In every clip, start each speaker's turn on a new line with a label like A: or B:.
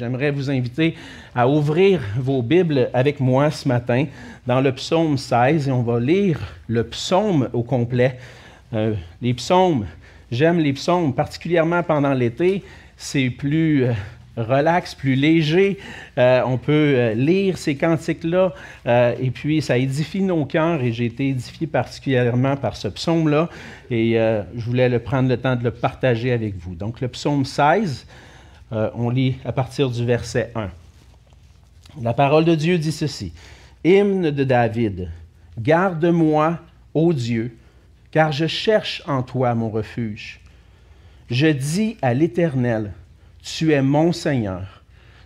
A: J'aimerais vous inviter à ouvrir vos Bibles avec moi ce matin dans le psaume 16 et on va lire le psaume au complet. Euh, les psaumes, j'aime les psaumes, particulièrement pendant l'été. C'est plus euh, relax, plus léger. Euh, on peut lire ces cantiques-là et puis ça édifie nos cœurs et j'ai été édifié particulièrement par ce psaume-là et je voulais le prendre le temps de le partager avec vous. Donc le psaume 16. Euh, on lit à partir du verset 1. La parole de Dieu dit ceci. Hymne de David. Garde-moi, ô Dieu, car je cherche en toi mon refuge. Je dis à l'Éternel, Tu es mon Seigneur,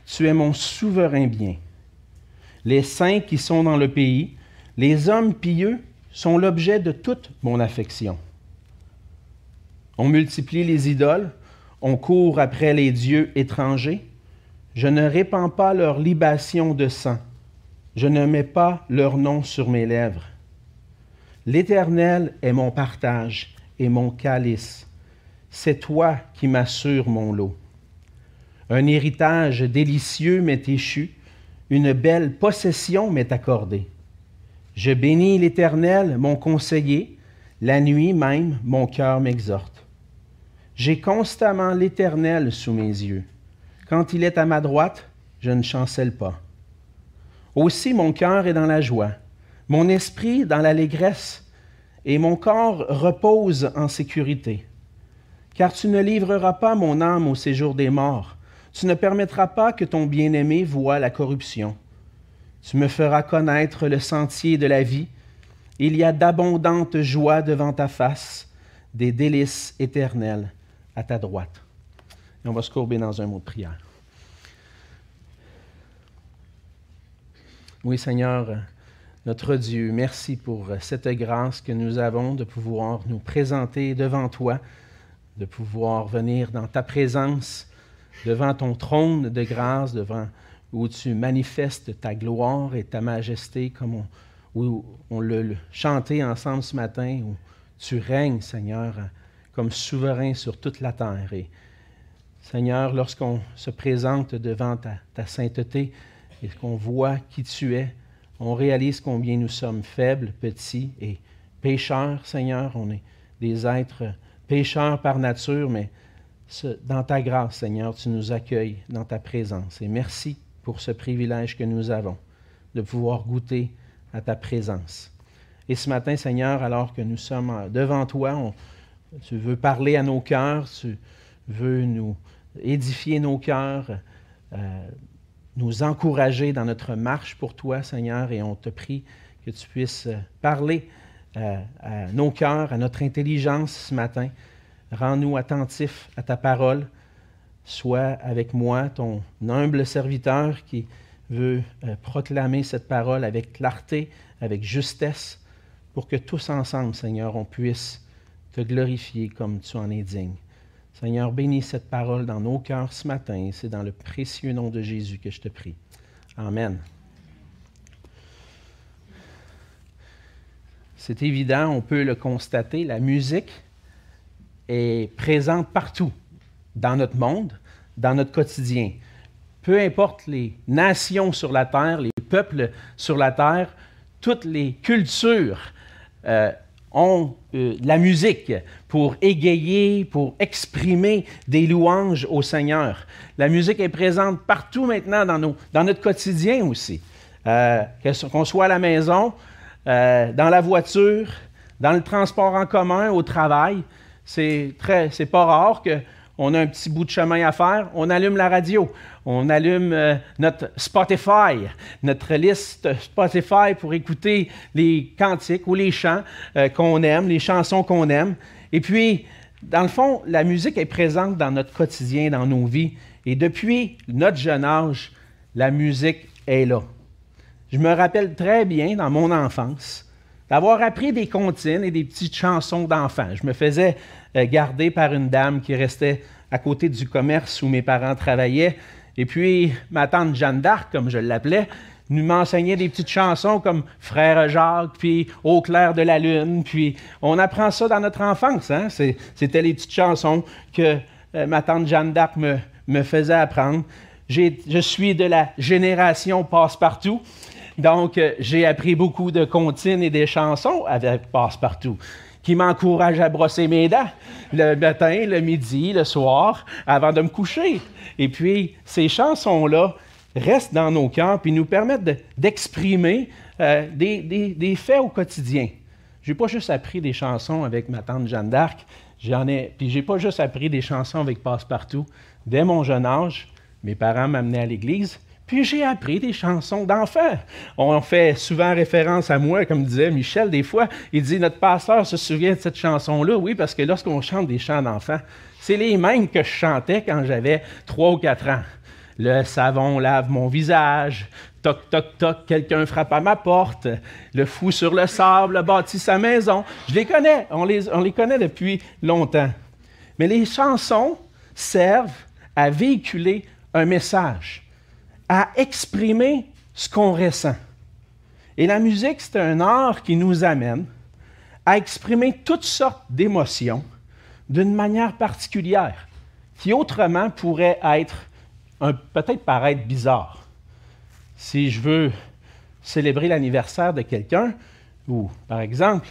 A: tu es mon souverain bien. Les saints qui sont dans le pays, les hommes pieux, sont l'objet de toute mon affection. On multiplie les idoles, on court après les dieux étrangers. Je ne répands pas leur libation de sang. Je ne mets pas leur nom sur mes lèvres. L'Éternel est mon partage et mon calice. C'est toi qui m'assures mon lot. Un héritage délicieux m'est échu, une belle possession m'est accordée. Je bénis l'Éternel, mon conseiller, la nuit même mon cœur m'exhorte. J'ai constamment l'Éternel sous mes yeux. Quand il est à ma droite, je ne chancelle pas. Aussi mon cœur est dans la joie, mon esprit dans l'allégresse, et mon corps repose en sécurité. Car tu ne livreras pas mon âme au séjour des morts, tu ne permettras pas que ton bien-aimé voie la corruption. Tu me feras connaître le sentier de la vie. Il y a d'abondantes joies devant ta face, des délices éternelles à ta droite. Et on va se courber dans un mot de prière. Oui, Seigneur, notre Dieu, merci pour cette grâce que nous avons de pouvoir nous présenter devant toi, de pouvoir venir dans ta présence, devant ton trône de grâce, devant où tu manifestes ta gloire et ta majesté, comme on, on l'a chanté ensemble ce matin, où tu règnes, Seigneur, comme souverain sur toute la terre. Et Seigneur, lorsqu'on se présente devant ta, sainteté et qu'on voit qui tu es, on réalise combien nous sommes faibles, petits et pécheurs, Seigneur. On est des êtres pécheurs par nature, mais dans ta grâce, Seigneur, tu nous accueilles dans ta présence. Et merci pour ce privilège que nous avons de pouvoir goûter à ta présence. Et ce matin, Seigneur, alors que nous sommes devant toi, tu veux parler à nos cœurs, tu veux nous édifier nos cœurs, euh, nous encourager dans notre marche pour toi, Seigneur, et on te prie que tu puisses parler euh, à nos cœurs, à notre intelligence ce matin. Rends-nous attentifs à ta parole. Sois avec moi, ton humble serviteur qui veut euh, proclamer cette parole avec clarté, avec justesse, pour que tous ensemble, Seigneur, on puisse te glorifier comme tu en es digne. Seigneur, bénis cette parole dans nos cœurs ce matin. C'est dans le précieux nom de Jésus que je te prie. Amen. C'est évident, on peut le constater, la musique est présente partout dans notre monde, dans notre quotidien. Peu importe les nations sur la terre, les peuples sur la terre, toutes les cultures euh, ont euh, la musique pour égayer, pour exprimer des louanges au Seigneur. La musique est présente partout maintenant dans, notre quotidien aussi. Euh, qu'on soit à la maison, euh, dans la voiture, dans le transport en commun, au travail, c'est très, c'est pas rare que on a un petit bout de chemin à faire, on allume la radio, on allume euh, notre Spotify, notre liste Spotify pour écouter les cantiques ou les chants euh, qu'on aime, les chansons qu'on aime. Et puis, dans le fond, la musique est présente dans notre quotidien, dans nos vies. Et depuis notre jeune âge, la musique est là. Je me rappelle très bien dans mon enfance d'avoir appris des comptines et des petites chansons d'enfants. Je me faisais euh, garder par une dame qui restait à côté du commerce où mes parents travaillaient. Et puis, ma tante Jeanne d'Arc, comme je l'appelais, nous m'enseignait des petites chansons comme Frère Jacques, puis Au clair de la lune. Puis, on apprend ça dans notre enfance. Hein? C'était les petites chansons que euh, ma tante Jeanne d'Arc me, me faisait apprendre. je suis de la génération passe-partout. Donc, euh, j'ai appris beaucoup de comptines et des chansons avec passe-partout qui m'encourage à brosser mes dents le matin, le midi, le soir, avant de me coucher. Et puis, ces chansons-là restent dans nos cœurs puis nous permettent d'exprimer euh, des, des, faits au quotidien. Je n'ai pas juste appris des chansons avec ma tante Jeanne d'Arc, j'en ai, puis j'ai pas juste appris des chansons avec Passepartout. Dès mon jeune âge, mes parents m'amenaient à l'église, j'ai appris des chansons d'enfants. On fait souvent référence à moi, comme disait Michel, des fois, il dit Notre pasteur se souvient de cette chanson-là. Oui, parce que lorsqu'on chante des chants d'enfants, c'est les mêmes que je chantais quand j'avais trois ou quatre ans. Le savon lave mon visage. Toc, toc, toc, quelqu'un frappe à ma porte. Le fou sur le sable bâtit sa maison. Je les connais, on les, on les connaît depuis longtemps. Mais les chansons servent à véhiculer un message à exprimer ce qu'on ressent. Et la musique, c'est un art qui nous amène à exprimer toutes sortes d'émotions d'une manière particulière, qui autrement pourrait être, peut-être paraître bizarre. Si je veux célébrer l'anniversaire de quelqu'un, ou par exemple,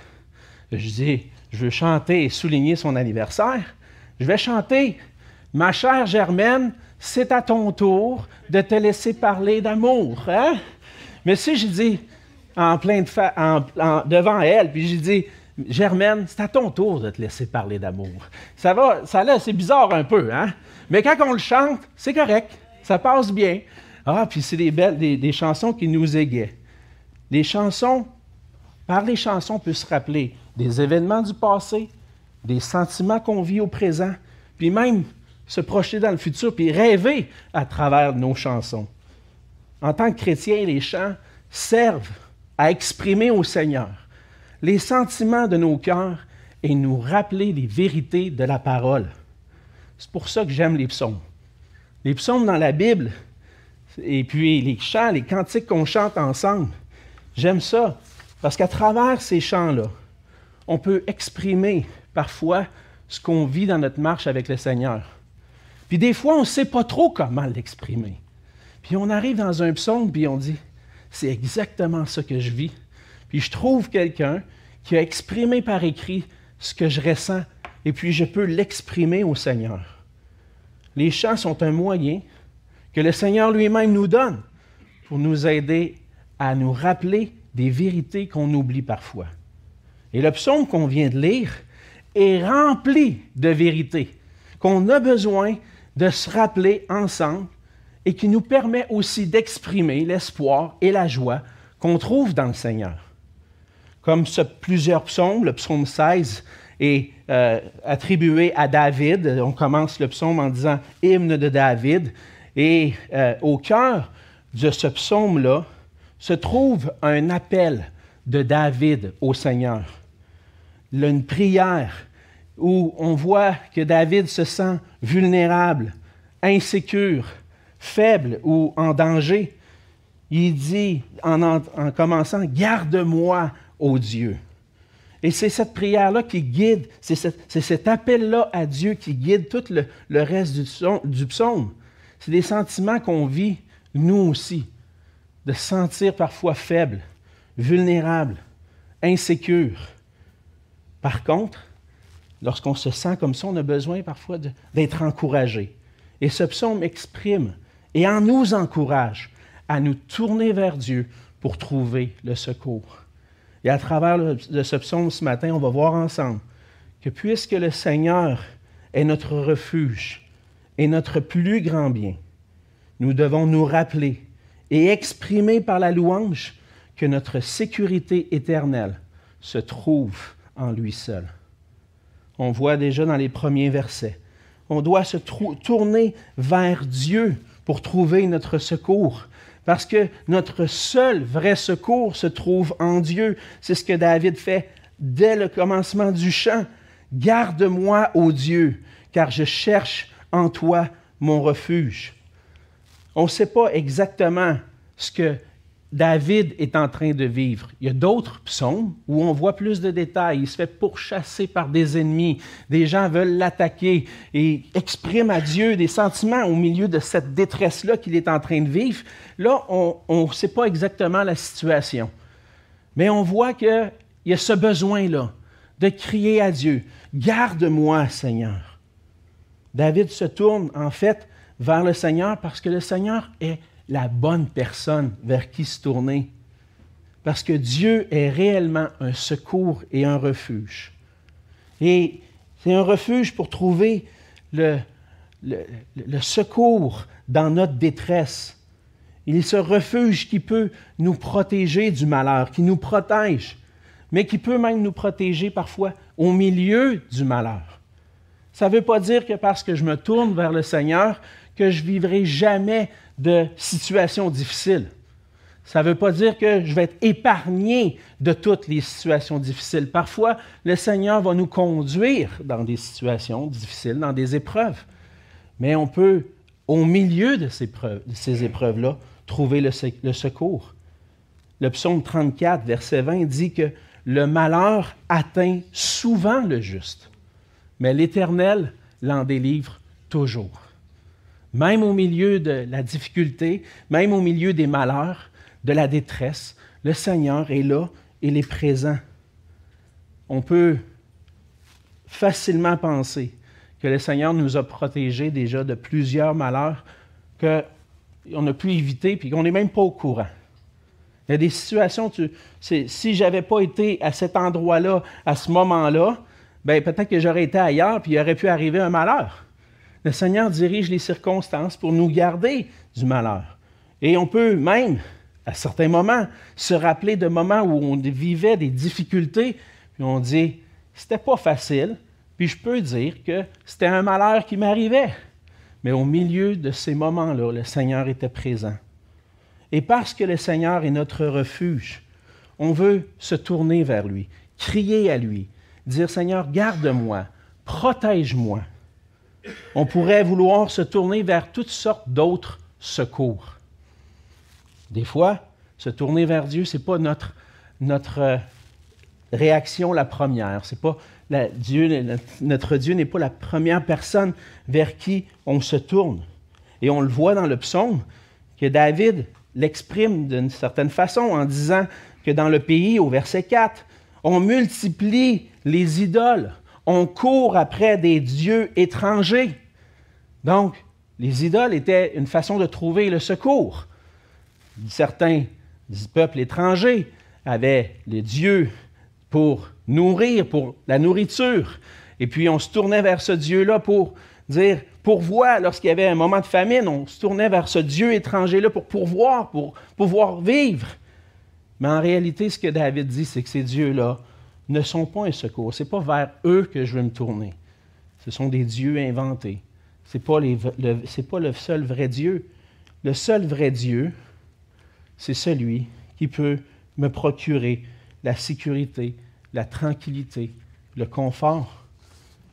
A: je dis, je veux chanter et souligner son anniversaire, je vais chanter Ma chère Germaine, c'est à ton tour de te laisser parler d'amour. Hein? Mais si je dis en plein de devant elle, puis je dis Germaine, c'est à ton tour de te laisser parler d'amour. Ça va, ça là, c'est bizarre un peu, hein? Mais quand on le chante, c'est correct, ça passe bien. Ah, puis c'est des belles, des, chansons qui nous égayent. Les chansons, par les chansons, on peut se rappeler des événements du passé, des sentiments qu'on vit au présent, puis même se projeter dans le futur puis rêver à travers nos chansons. En tant que chrétien, les chants servent à exprimer au Seigneur les sentiments de nos cœurs et nous rappeler les vérités de la parole. C'est pour ça que j'aime les psaumes. Les psaumes dans la Bible, et puis les chants, les cantiques qu'on chante ensemble, j'aime ça parce qu'à travers ces chants-là, on peut exprimer parfois ce qu'on vit dans notre marche avec le Seigneur. Puis des fois, on ne sait pas trop comment l'exprimer. Puis on arrive dans un psaume, puis on dit, c'est exactement ça que je vis. Puis je trouve quelqu'un qui a exprimé par écrit ce que je ressens, et puis je peux l'exprimer au Seigneur. Les chants sont un moyen que le Seigneur lui-même nous donne pour nous aider à nous rappeler des vérités qu'on oublie parfois. Et le psaume qu'on vient de lire est rempli de vérités qu'on a besoin de se rappeler ensemble et qui nous permet aussi d'exprimer l'espoir et la joie qu'on trouve dans le Seigneur. Comme ce, plusieurs psaumes, le psaume 16 est euh, attribué à David. On commence le psaume en disant hymne de David. Et euh, au cœur de ce psaume-là se trouve un appel de David au Seigneur. Une prière où on voit que David se sent vulnérable, insécure, faible ou en danger, il dit en, commençant, Garde-moi, ô Dieu. Et c'est cette prière-là qui guide, c'est cet, appel-là à Dieu qui guide tout le, reste du, du psaume. C'est des sentiments qu'on vit, nous aussi, de se sentir parfois faible, vulnérable, insécure. Par contre, lorsqu'on se sent comme ça, on a besoin parfois d'être encouragé. Et ce psaume exprime et en nous encourage à nous tourner vers Dieu pour trouver le secours. Et à travers ce psaume ce matin, on va voir ensemble que puisque le Seigneur est notre refuge et notre plus grand bien, nous devons nous rappeler et exprimer par la louange que notre sécurité éternelle se trouve en lui seul. On voit déjà dans les premiers versets. On doit se tourner vers Dieu pour trouver notre secours. Parce que notre seul vrai secours se trouve en Dieu. C'est ce que David fait dès le commencement du chant. Garde-moi, ô Dieu, car je cherche en toi mon refuge. On ne sait pas exactement ce que David est en train de vivre. Il y a d'autres psaumes où on voit plus de détails. Il se fait pourchasser par des ennemis. Des gens veulent l'attaquer et exprime à Dieu des sentiments au milieu de cette détresse-là qu'il est en train de vivre. Là, on ne sait pas exactement la situation. Mais on voit qu'il y a ce besoin-là de crier à Dieu, Garde-moi, Seigneur. David se tourne en fait vers le Seigneur parce que le Seigneur est la bonne personne vers qui se tourner. Parce que Dieu est réellement un secours et un refuge. Et c'est un refuge pour trouver le, secours dans notre détresse. Il est ce refuge qui peut nous protéger du malheur, qui nous protège, mais qui peut même nous protéger parfois au milieu du malheur. Ça ne veut pas dire que parce que je me tourne vers le Seigneur, que je vivrai jamais de situations difficiles. Ça ne veut pas dire que je vais être épargné de toutes les situations difficiles. Parfois, le Seigneur va nous conduire dans des situations difficiles, dans des épreuves. Mais on peut, au milieu de ces, épreuves-là, trouver le, le secours. Le psaume 34, verset 20, dit que le malheur atteint souvent le juste, mais l'Éternel l'en délivre toujours. Même au milieu de la difficulté, même au milieu des malheurs, de la détresse, le Seigneur est là, il est présent. On peut facilement penser que le Seigneur nous a protégés déjà de plusieurs malheurs qu'on a pu éviter puis qu'on n'est même pas au courant. Il y a des situations, tu, si je n'avais pas été à cet endroit-là, à ce moment-là, ben peut-être que j'aurais été ailleurs puis il aurait pu arriver un malheur. Le Seigneur dirige les circonstances pour nous garder du malheur. Et on peut même, à certains moments, se rappeler de moments où on vivait des difficultés, puis on dit, c'était pas facile, puis je peux dire que c'était un malheur qui m'arrivait. Mais au milieu de ces moments-là, le Seigneur était présent. Et parce que le Seigneur est notre refuge, on veut se tourner vers lui, crier à lui, dire Seigneur, garde-moi, protège-moi. On pourrait vouloir se tourner vers toutes sortes d'autres secours. Des fois, se tourner vers Dieu, ce n'est pas notre, notre euh, réaction la première. C'est pas Dieu, notre Dieu n'est pas la première personne vers qui on se tourne. Et on le voit dans le psaume que David l'exprime d'une certaine façon en disant que dans le pays, au verset 4, on multiplie les idoles, on court après des dieux étrangers. Donc, les idoles étaient une façon de trouver le secours. Certains peuples étrangers avaient les dieux pour nourrir, pour la nourriture. Et puis on se tournait vers ce Dieu-là pour dire pourvoir lorsqu'il y avait un moment de famine. On se tournait vers ce Dieu étranger-là pour pourvoir, pour pouvoir vivre. Mais en réalité, ce que David dit, c'est que ces dieux-là ne sont pas un secours. Ce n'est pas vers eux que je veux me tourner. Ce sont des dieux inventés. Ce n'est pas, pas le seul vrai Dieu. Le seul vrai Dieu, c'est celui qui peut me procurer la sécurité, la tranquillité, le confort.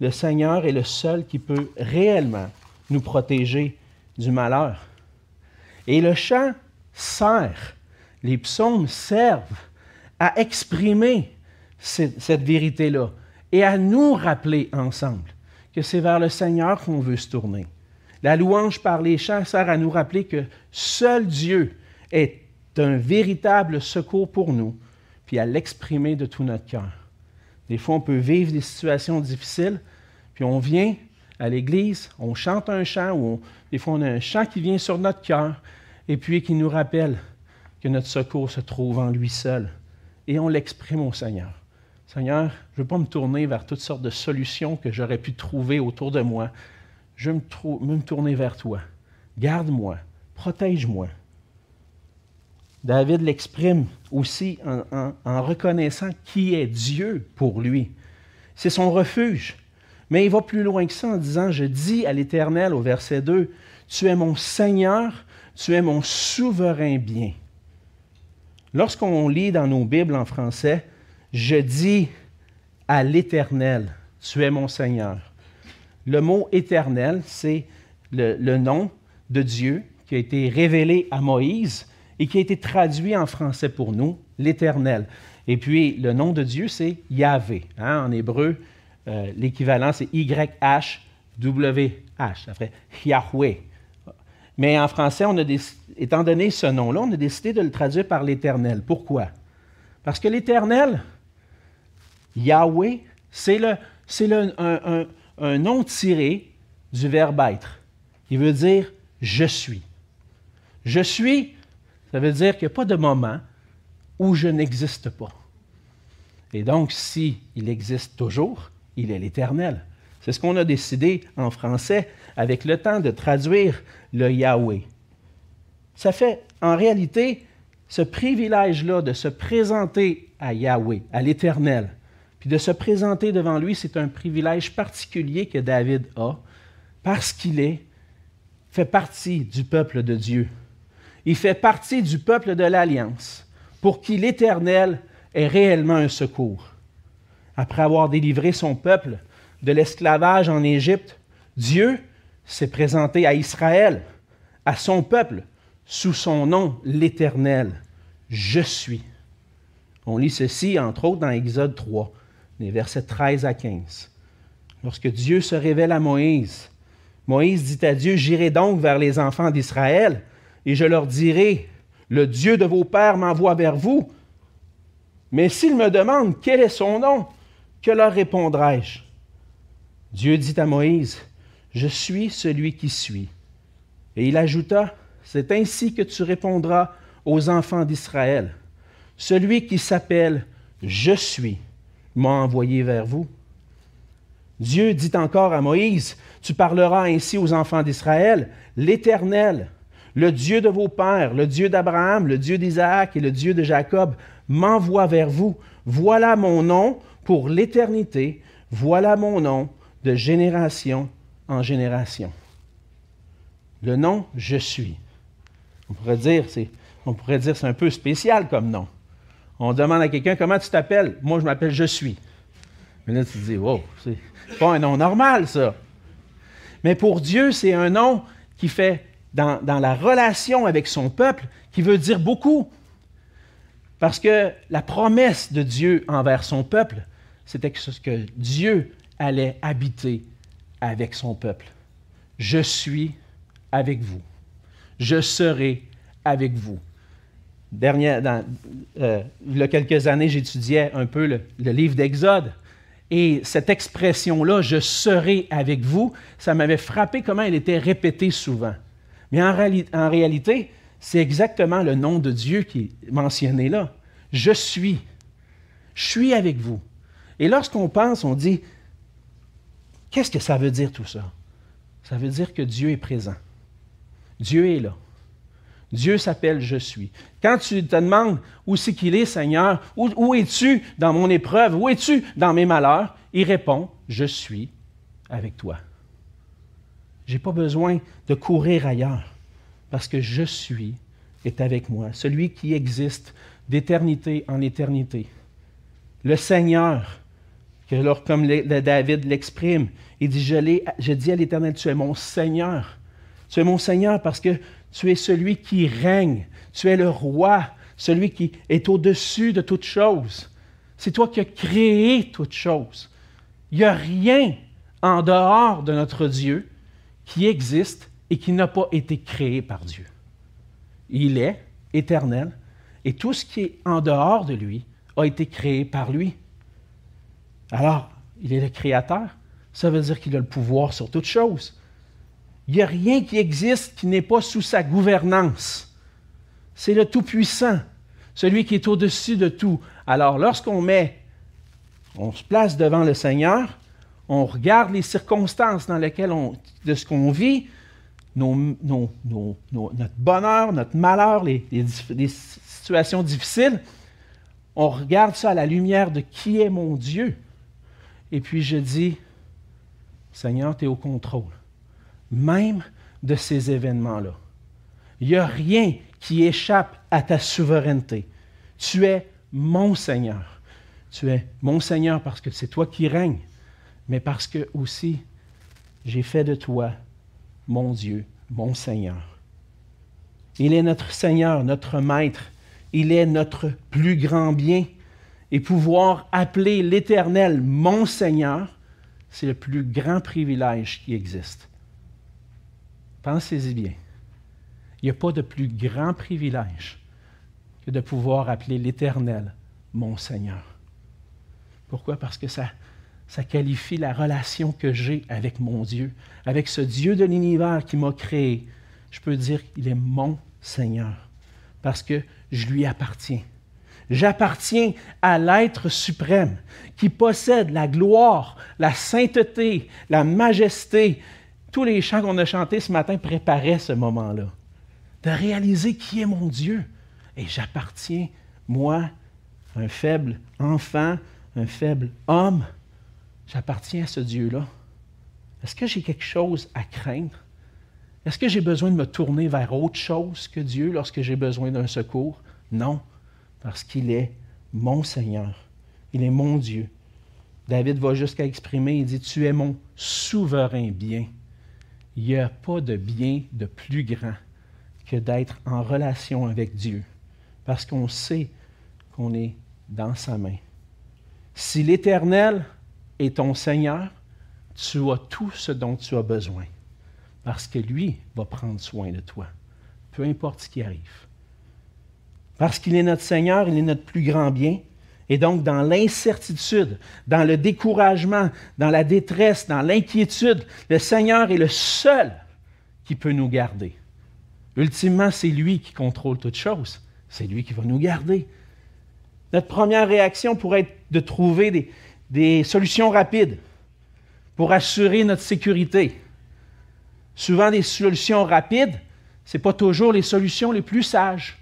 A: Le Seigneur est le seul qui peut réellement nous protéger du malheur. Et le chant sert, les psaumes servent à exprimer cette, vérité-là et à nous rappeler ensemble que c'est vers le Seigneur qu'on veut se tourner. La louange par les chants sert à nous rappeler que seul Dieu est un véritable secours pour nous, puis à l'exprimer de tout notre cœur. Des fois, on peut vivre des situations difficiles, puis on vient à l'Église, on chante un chant, ou des fois on a un chant qui vient sur notre cœur, et puis qui nous rappelle que notre secours se trouve en lui seul, et on l'exprime au Seigneur. Seigneur, je ne veux pas me tourner vers toutes sortes de solutions que j'aurais pu trouver autour de moi. Je veux me, tourner vers toi. Garde-moi, protège-moi. David l'exprime aussi en, en, reconnaissant qui est Dieu pour lui. C'est son refuge. Mais il va plus loin que ça en disant, je dis à l'Éternel au verset 2, Tu es mon Seigneur, tu es mon souverain bien. Lorsqu'on lit dans nos Bibles en français, je dis à l'Éternel, tu es mon Seigneur. Le mot éternel, c'est le, nom de Dieu qui a été révélé à Moïse et qui a été traduit en français pour nous, l'Éternel. Et puis, le nom de Dieu, c'est Yahvé. Hein, en hébreu, euh, l'équivalent, c'est Y-H-W-H. Ça ferait Yahweh. Mais en français, étant donné ce nom-là, on a décidé de le traduire par l'Éternel. Pourquoi? Parce que l'Éternel, Yahweh, c'est un, un nom tiré du verbe être. Il veut dire je suis. Je suis, ça veut dire qu'il n'y a pas de moment où je n'existe pas. Et donc, si il existe toujours, il est l'éternel. C'est ce qu'on a décidé en français avec le temps de traduire le Yahweh. Ça fait, en réalité, ce privilège-là de se présenter à Yahweh, à l'Éternel, puis de se présenter devant lui, c'est un privilège particulier que David a parce qu'il est fait partie du peuple de Dieu. Il fait partie du peuple de l'Alliance, pour qui l'Éternel est réellement un secours. Après avoir délivré son peuple de l'esclavage en Égypte, Dieu s'est présenté à Israël, à son peuple, sous son nom, l'Éternel. Je suis. On lit ceci, entre autres, dans Exode 3, les versets 13 à 15. Lorsque Dieu se révèle à Moïse, Moïse dit à Dieu, J'irai donc vers les enfants d'Israël, et je leur dirai, Le Dieu de vos pères m'envoie vers vous. Mais s'ils me demandent quel est son nom, que leur répondrai-je? Dieu dit à Moïse, Je suis celui qui suis. Et il ajouta, C'est ainsi que tu répondras aux enfants d'Israël. Celui qui s'appelle Je suis m'a envoyé vers vous. Dieu dit encore à Moïse, Tu parleras ainsi aux enfants d'Israël, l'Éternel, le Dieu de vos pères, le Dieu d'Abraham, le Dieu d'Isaac et le Dieu de Jacob, m'envoie vers vous. Voilà mon nom pour l'éternité, voilà mon nom de génération en génération. Le nom Je suis. On pourrait dire, c'est, on pourrait dire, c'est un peu spécial comme nom. On demande à quelqu'un comment tu t'appelles? Moi, je m'appelle Je suis. Mais là, tu te dis, wow, c'est pas un nom normal, ça. Mais pour Dieu, c'est un nom qui fait, dans, dans la relation avec son peuple, qui veut dire beaucoup. Parce que la promesse de Dieu envers son peuple, c'était que Dieu allait habiter avec son peuple. Je suis avec vous. Je serai avec vous. Dernière, euh, il y a quelques années, j'étudiais un peu le, livre d'Exode. Et cette expression-là, je serai avec vous, ça m'avait frappé comment elle était répétée souvent. Mais en, en réalité, c'est exactement le nom de Dieu qui est mentionné là. Je suis. Je suis avec vous. Et lorsqu'on pense, on dit, qu'est-ce que ça veut dire tout ça? Ça veut dire que Dieu est présent. Dieu est là. Dieu s'appelle Je suis. Quand tu te demandes où c'est qu'il est, Seigneur, où, es-tu dans mon épreuve, où es-tu dans mes malheurs, il répond, Je suis avec toi. Je n'ai pas besoin de courir ailleurs, parce que je suis est avec moi, celui qui existe d'éternité en éternité. Le Seigneur, que alors, comme David l'exprime, il dit, je dis à l'Éternel, tu es mon Seigneur. Tu es mon Seigneur parce que tu es celui qui règne. Tu es le roi, celui qui est au-dessus de toutes choses. C'est toi qui as créé toutes choses. Il n'y a rien en dehors de notre Dieu qui existe et qui n'a pas été créé par Dieu. Il est éternel et tout ce qui est en dehors de lui a été créé par lui. Alors, il est le créateur. Ça veut dire qu'il a le pouvoir sur toutes choses. Il n'y a rien qui existe qui n'est pas sous sa gouvernance. C'est le Tout-Puissant, celui qui est au-dessus de tout. Alors, lorsqu'on met, on se place devant le Seigneur, on regarde les circonstances dans lesquelles on, de ce qu'on vit, notre bonheur, notre malheur, les, les situations difficiles, on regarde ça à la lumière de qui est mon Dieu. Et puis je dis, Seigneur, tu es au contrôle même de ces événements-là. Il n'y a rien qui échappe à ta souveraineté. Tu es mon Seigneur. Tu es mon Seigneur parce que c'est toi qui règnes, mais parce que aussi j'ai fait de toi mon Dieu, mon Seigneur. Il est notre Seigneur, notre Maître. Il est notre plus grand bien. Et pouvoir appeler l'Éternel mon Seigneur, c'est le plus grand privilège qui existe. Pensez-y bien. Il n'y a pas de plus grand privilège que de pouvoir appeler l'Éternel mon Seigneur. Pourquoi? Parce que ça, ça qualifie la relation que j'ai avec mon Dieu, avec ce Dieu de l'univers qui m'a créé. Je peux dire qu'il est mon Seigneur, parce que je lui appartiens. J'appartiens à l'être suprême qui possède la gloire, la sainteté, la majesté. Tous les chants qu'on a chantés ce matin préparaient ce moment-là. De réaliser qui est mon Dieu. Et j'appartiens, moi, un faible enfant, un faible homme, j'appartiens à ce Dieu-là. Est-ce que j'ai quelque chose à craindre? Est-ce que j'ai besoin de me tourner vers autre chose que Dieu lorsque j'ai besoin d'un secours? Non parce qu'il est mon Seigneur. Il est mon Dieu. David va jusqu'à exprimer, il dit, tu es mon souverain bien. Il n'y a pas de bien de plus grand que d'être en relation avec Dieu, parce qu'on sait qu'on est dans sa main. Si l'Éternel est ton Seigneur, tu as tout ce dont tu as besoin, parce que lui va prendre soin de toi, peu importe ce qui arrive. Parce qu'il est notre Seigneur, il est notre plus grand bien. Et donc, dans l'incertitude, dans le découragement, dans la détresse, dans l'inquiétude, le Seigneur est le seul qui peut nous garder. Ultimement, c'est lui qui contrôle toutes choses. C'est lui qui va nous garder. Notre première réaction pourrait être de trouver des, solutions rapides pour assurer notre sécurité. Souvent, des solutions rapides, ce n'est pas toujours les solutions les plus sages.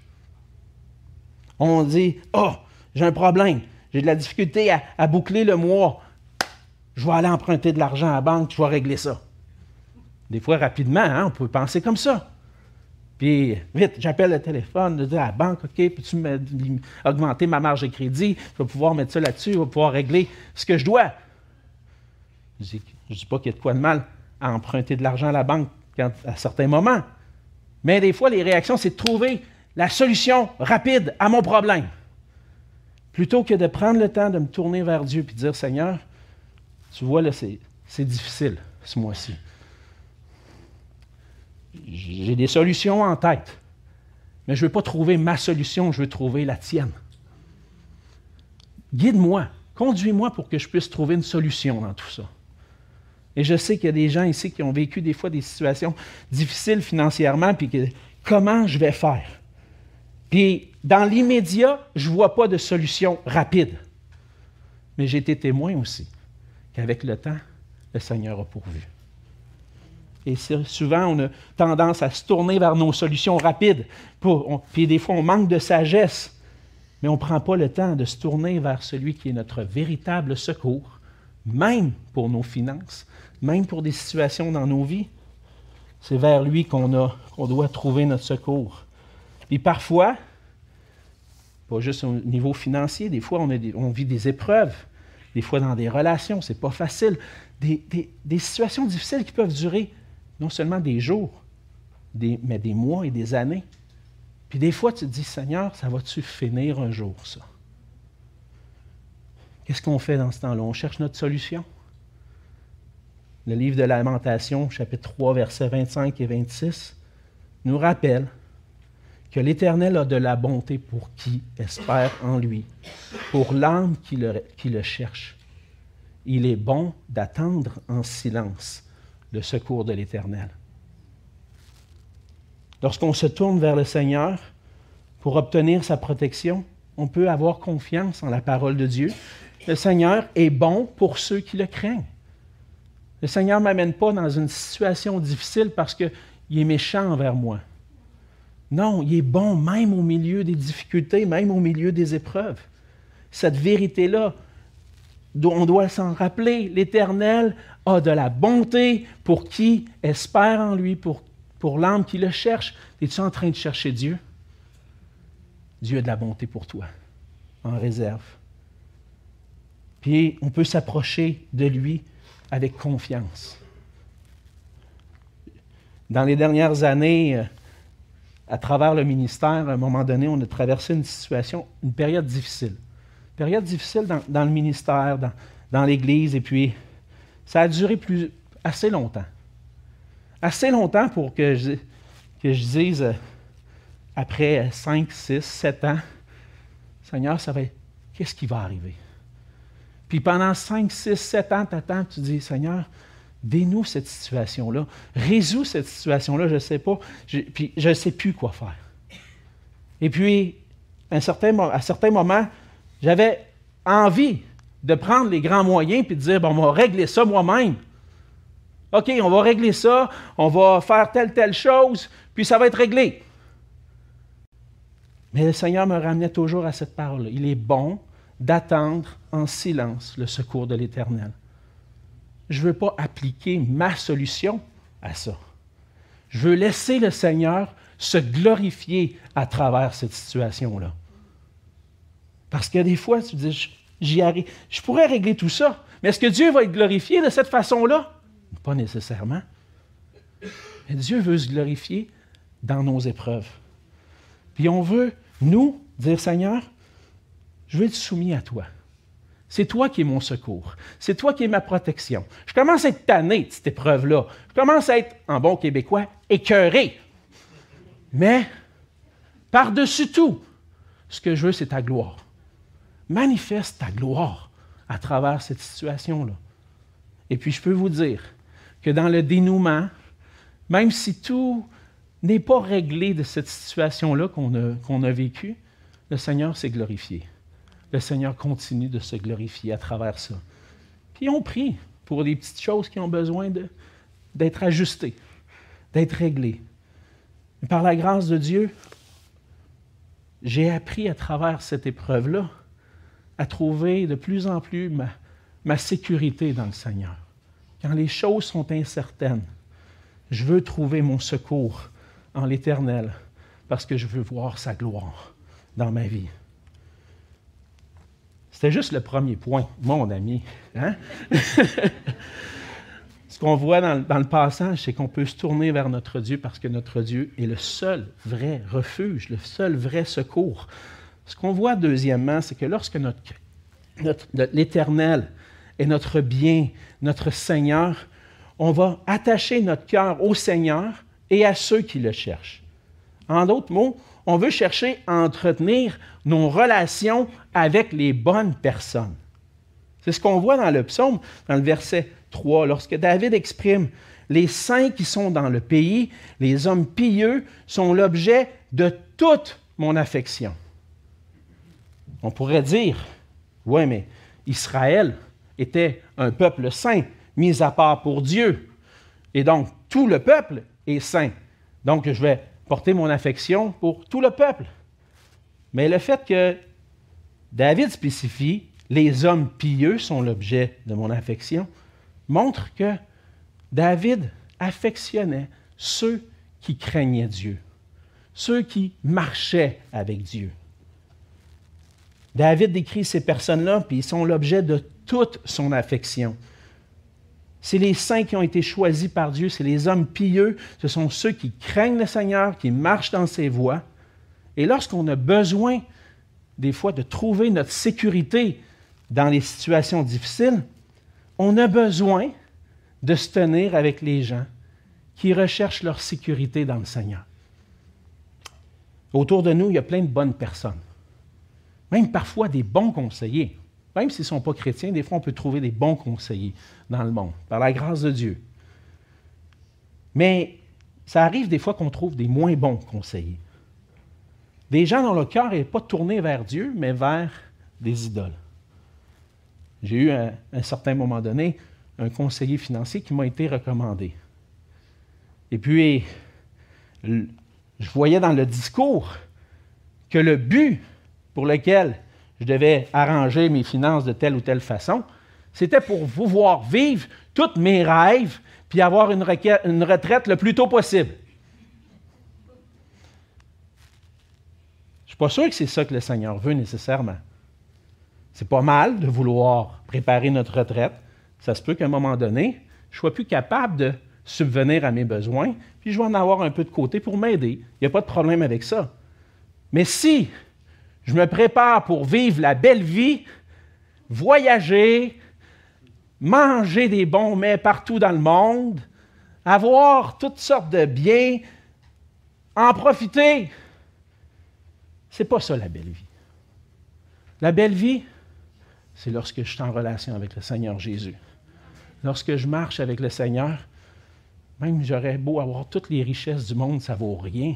A: On dit Oh, j'ai un problème, j'ai de la difficulté à, boucler le mois. Je vais aller emprunter de l'argent à la banque, je vais régler ça. Des fois, rapidement, hein, on peut penser comme ça. Puis, vite, j'appelle le téléphone, je dis à la banque, OK, peux-tu augmenter ma marge de crédit? Je vais pouvoir mettre ça là-dessus, je vais pouvoir régler ce que je dois. Je ne dis, pas qu'il y a de quoi de mal à emprunter de l'argent à la banque à certains moments. Mais des fois, les réactions, c'est de trouver la solution rapide à mon problème. Plutôt que de prendre le temps de me tourner vers Dieu et dire Seigneur, tu vois, là, c'est difficile ce mois-ci. J'ai des solutions en tête, mais je ne veux pas trouver ma solution, je veux trouver la tienne. Guide-moi, conduis-moi pour que je puisse trouver une solution dans tout ça. Et je sais qu'il y a des gens ici qui ont vécu des fois des situations difficiles financièrement, puis comment je vais faire? Puis, dans l'immédiat, je ne vois pas de solution rapide. Mais j'ai été témoin aussi qu'avec le temps, le Seigneur a pourvu. Et souvent, on a tendance à se tourner vers nos solutions rapides. puis des fois, on manque de sagesse. Mais on ne prend pas le temps de se tourner vers celui qui est notre véritable secours, même pour nos finances, même pour des situations dans nos vies. C'est vers lui qu'on doit trouver notre secours. Puis parfois, pas juste au niveau financier, des fois on, vit des épreuves, des fois dans des relations, c'est pas facile. Des, situations difficiles qui peuvent durer non seulement des jours, mais des mois et des années. Puis des fois, tu te dis, Seigneur, ça va-tu finir un jour, ça? Qu'est-ce qu'on fait dans ce temps-là? On cherche notre solution. Le livre de Lamentation, chapitre 3, versets 25 et 26, nous rappelle que l'Éternel a de la bonté pour qui espère en lui, pour l'âme qui le, cherche. Il est bon d'attendre en silence le secours de l'Éternel. Lorsqu'on se tourne vers le Seigneur pour obtenir sa protection, on peut avoir confiance en la parole de Dieu. Le Seigneur est bon pour ceux qui le craignent. Le Seigneur ne m'amène pas dans une situation difficile parce qu'il est méchant envers moi. Non, il est bon même au milieu des difficultés, même au milieu des épreuves. Cette vérité-là, on doit s'en rappeler. L'Éternel a de la bonté pour qui espère en lui, pour, pour l'âme qui le cherche. Es-tu en train de chercher Dieu? Dieu a de la bonté pour toi, en réserve. Puis on peut s'approcher de lui avec confiance. Dans les dernières années, à travers le ministère, à un moment donné, on a traversé une situation, une période difficile. Une période difficile dans, le ministère, dans, l'Église, et puis ça a duré plus, assez longtemps. Assez longtemps pour que je, dise, euh, après 5, 6, 7 ans, Seigneur, ça va qu'est-ce qui va arriver? Puis pendant 5, 6, 7 ans, tu attends, tu dis, Seigneur, dénoue cette situation-là, résous cette situation-là, je ne sais pas, puis je ne sais plus quoi faire. Et puis, à, certains moments, j'avais envie de prendre les grands moyens puis de dire, bon, on va régler ça moi-même. OK, on va régler ça, on va faire telle, telle chose, puis ça va être réglé. Mais le Seigneur me ramenait toujours à cette parole. Il est bon d'attendre en silence le secours de l'Éternel. Je ne veux pas appliquer ma solution à ça. Je veux laisser le Seigneur se glorifier à travers cette situation-là. Parce que des fois, tu dis, j'y arrive. Je pourrais régler tout ça, mais est-ce que Dieu va être glorifié de cette façon-là? Pas nécessairement. Mais Dieu veut se glorifier dans nos épreuves. Puis on veut, nous, dire Seigneur, je veux être soumis à toi. C'est toi qui es mon secours. C'est toi qui es ma protection. Je commence à être tanné de cette épreuve-là. Je commence à être, en bon québécois, écœuré. Mais, par-dessus tout, ce que je veux, c'est ta gloire. Manifeste ta gloire à travers cette situation-là. Et puis, je peux vous dire que dans le dénouement, même si tout n'est pas réglé de cette situation-là qu'on a, qu'on a vécue, le Seigneur s'est glorifié le Seigneur continue de se glorifier à travers ça. Puis on prie pour des petites choses qui ont besoin d'être ajustées, d'être réglées. par la grâce de Dieu, j'ai appris à travers cette épreuve-là à trouver de plus en plus ma, ma sécurité dans le Seigneur. Quand les choses sont incertaines, je veux trouver mon secours en l'Éternel parce que je veux voir sa gloire dans ma vie. C'était juste le premier point, mon ami. Hein? Ce qu'on voit dans, le passage, c'est qu'on peut se tourner vers notre Dieu parce que notre Dieu est le seul vrai refuge, le seul vrai secours. Ce qu'on voit deuxièmement, c'est que lorsque notre, l'Éternel est notre bien, notre Seigneur, on va attacher notre cœur au Seigneur et à ceux qui le cherchent. En d'autres mots, on veut chercher à entretenir nos relations avec les bonnes personnes. C'est ce qu'on voit dans le psaume, dans le verset 3, lorsque David exprime Les saints qui sont dans le pays, les hommes pieux, sont l'objet de toute mon affection. On pourrait dire, oui, mais Israël était un peuple saint, mis à part pour Dieu. Et donc, tout le peuple est saint. Donc, je vais porter mon affection pour tout le peuple. Mais le fait que David spécifie les hommes pieux sont l'objet de mon affection montre que David affectionnait ceux qui craignaient Dieu, ceux qui marchaient avec Dieu. David décrit ces personnes-là, puis ils sont l'objet de toute son affection. C'est les saints qui ont été choisis par Dieu, c'est les hommes pieux, ce sont ceux qui craignent le Seigneur, qui marchent dans ses voies. Et lorsqu'on a besoin, des fois, de trouver notre sécurité dans les situations difficiles, on a besoin de se tenir avec les gens qui recherchent leur sécurité dans le Seigneur. Autour de nous, il y a plein de bonnes personnes, même parfois des bons conseillers. Même s'ils ne sont pas chrétiens, des fois, on peut trouver des bons conseillers dans le monde, par la grâce de Dieu. Mais ça arrive des fois qu'on trouve des moins bons conseillers. Des gens dont le cœur n'est pas tourné vers Dieu, mais vers des idoles. J'ai eu à un certain moment donné un conseiller financier qui m'a été recommandé. Et puis, je voyais dans le discours que le but pour lequel je devais arranger mes finances de telle ou telle façon, c'était pour vous voir vivre tous mes rêves puis avoir une, une retraite le plus tôt possible. Je ne suis pas sûr que c'est ça que le Seigneur veut nécessairement. C'est pas mal de vouloir préparer notre retraite. Ça se peut qu'à un moment donné, je ne sois plus capable de subvenir à mes besoins, puis je vais en avoir un peu de côté pour m'aider. Il n'y a pas de problème avec ça. Mais si je me prépare pour vivre la belle vie, voyager, manger des bons mets partout dans le monde, avoir toutes sortes de biens, en profiter. C'est pas ça la belle vie. La belle vie, c'est lorsque je suis en relation avec le Seigneur Jésus. Lorsque je marche avec le Seigneur, même j'aurais beau avoir toutes les richesses du monde, ça vaut rien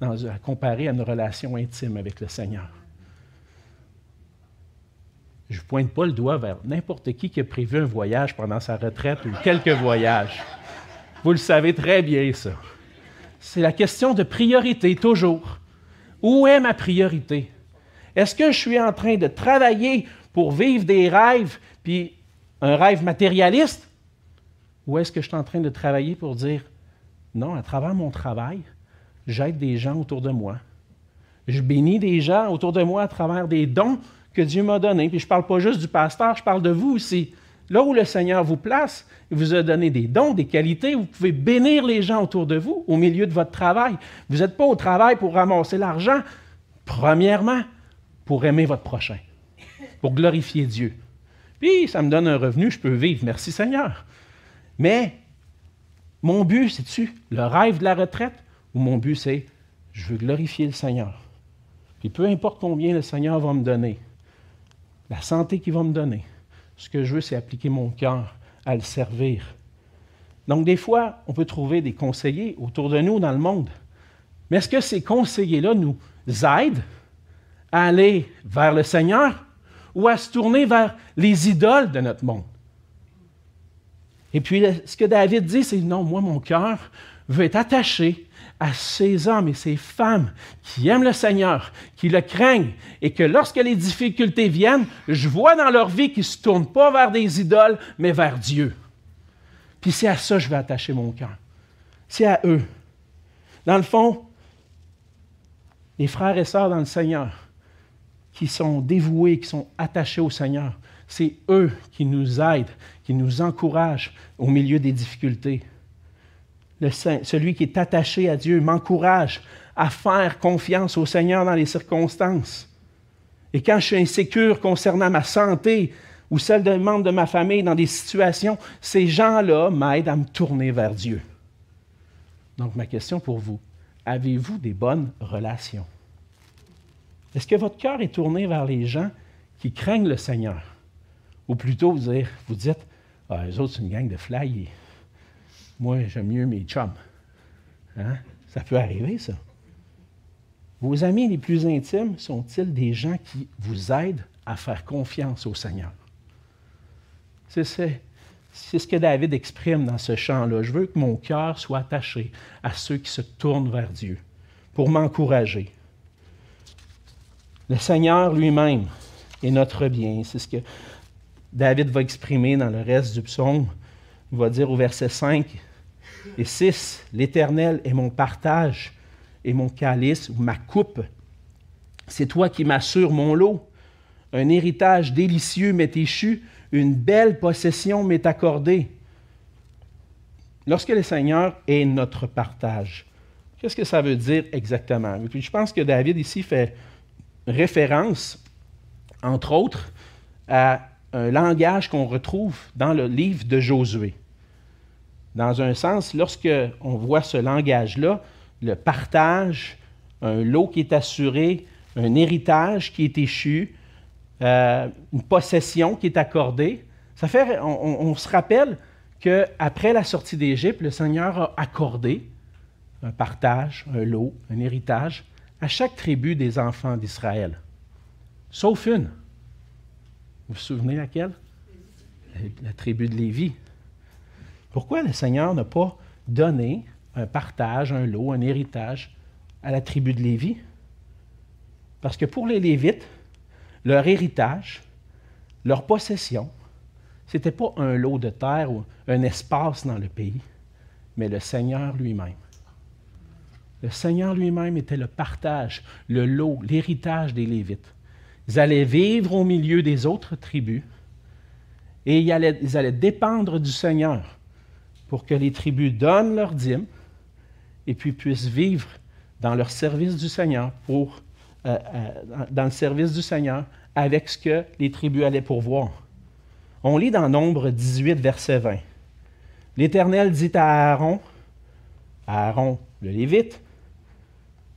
A: à comparer à une relation intime avec le Seigneur. Je ne pointe pas le doigt vers n'importe qui qui a prévu un voyage pendant sa retraite ou quelques voyages. Vous le savez très bien, ça. C'est la question de priorité, toujours. Où est ma priorité? Est-ce que je suis en train de travailler pour vivre des rêves, puis un rêve matérialiste? Ou est-ce que je suis en train de travailler pour dire, non, à travers mon travail, j'aide des gens autour de moi. Je bénis des gens autour de moi à travers des dons que Dieu m'a donnés. Puis je ne parle pas juste du pasteur, je parle de vous aussi. Là où le Seigneur vous place, il vous a donné des dons, des qualités, vous pouvez bénir les gens autour de vous au milieu de votre travail. Vous n'êtes pas au travail pour ramasser l'argent. Premièrement, pour aimer votre prochain, pour glorifier Dieu. Puis, ça me donne un revenu, je peux vivre. Merci Seigneur. Mais mon but, c'est-tu le rêve de la retraite ou mon but, c'est je veux glorifier le Seigneur. Puis peu importe combien le Seigneur va me donner, la santé qu'il va me donner, ce que je veux, c'est appliquer mon cœur à le servir. Donc, des fois, on peut trouver des conseillers autour de nous dans le monde. Mais est-ce que ces conseillers-là nous aident à aller vers le Seigneur ou à se tourner vers les idoles de notre monde? Et puis, ce que David dit, c'est non, moi, mon cœur veut être attaché à ces hommes et ces femmes qui aiment le Seigneur, qui le craignent, et que lorsque les difficultés viennent, je vois dans leur vie qu'ils ne se tournent pas vers des idoles, mais vers Dieu. Puis c'est à ça que je vais attacher mon cœur. C'est à eux. Dans le fond, les frères et sœurs dans le Seigneur, qui sont dévoués, qui sont attachés au Seigneur, c'est eux qui nous aident, qui nous encouragent au milieu des difficultés. Celui qui est attaché à Dieu m'encourage à faire confiance au Seigneur dans les circonstances. Et quand je suis insécure concernant ma santé ou celle d'un membre de ma famille dans des situations, ces gens-là m'aident à me tourner vers Dieu. Donc ma question pour vous, avez-vous des bonnes relations? Est-ce que votre cœur est tourné vers les gens qui craignent le Seigneur? Ou plutôt, vous, dites, ah, les autres, c'est une gang de flyers. Moi, j'aime mieux mes chums. Hein? Ça peut arriver, ça. Vos amis les plus intimes sont-ils des gens qui vous aident à faire confiance au Seigneur? C'est ce que David exprime dans ce chant-là. Je veux que mon cœur soit attaché à ceux qui se tournent vers Dieu pour m'encourager. Le Seigneur lui-même est notre bien. C'est ce que David va exprimer dans le reste du psaume. Il va dire au verset 5 et 6, L'Éternel est mon partage et mon calice ou ma coupe. C'est toi qui m'assures mon lot. Un héritage délicieux m'est échu, une belle possession m'est accordée. Lorsque le Seigneur est notre partage, qu'est-ce que ça veut dire exactement? je pense que David ici fait référence, entre autres, à un langage qu'on retrouve dans le livre de Josué. Dans un sens, lorsque on voit ce langage-là, le partage, un lot qui est assuré, un héritage qui est échu, euh, une possession qui est accordée, ça fait, on, on se rappelle qu'après la sortie d'Égypte, le Seigneur a accordé un partage, un lot, un héritage à chaque tribu des enfants d'Israël, sauf une. Vous vous souvenez laquelle? La, tribu de Lévi. Pourquoi le Seigneur n'a pas donné un partage, un lot, un héritage à la tribu de Lévi? Parce que pour les Lévites, leur héritage, leur possession, ce n'était pas un lot de terre ou un espace dans le pays, mais le Seigneur lui-même. Le Seigneur lui-même était le partage, le lot, l'héritage des Lévites. Ils allaient vivre au milieu des autres tribus et ils allaient, dépendre du Seigneur pour que les tribus donnent leur dîme et puis puissent vivre dans leur service du Seigneur, euh, euh, dans le service du Seigneur, avec ce que les tribus allaient pourvoir. On lit dans Nombre 18, verset 20. L'Éternel dit à Aaron, Aaron le Lévite,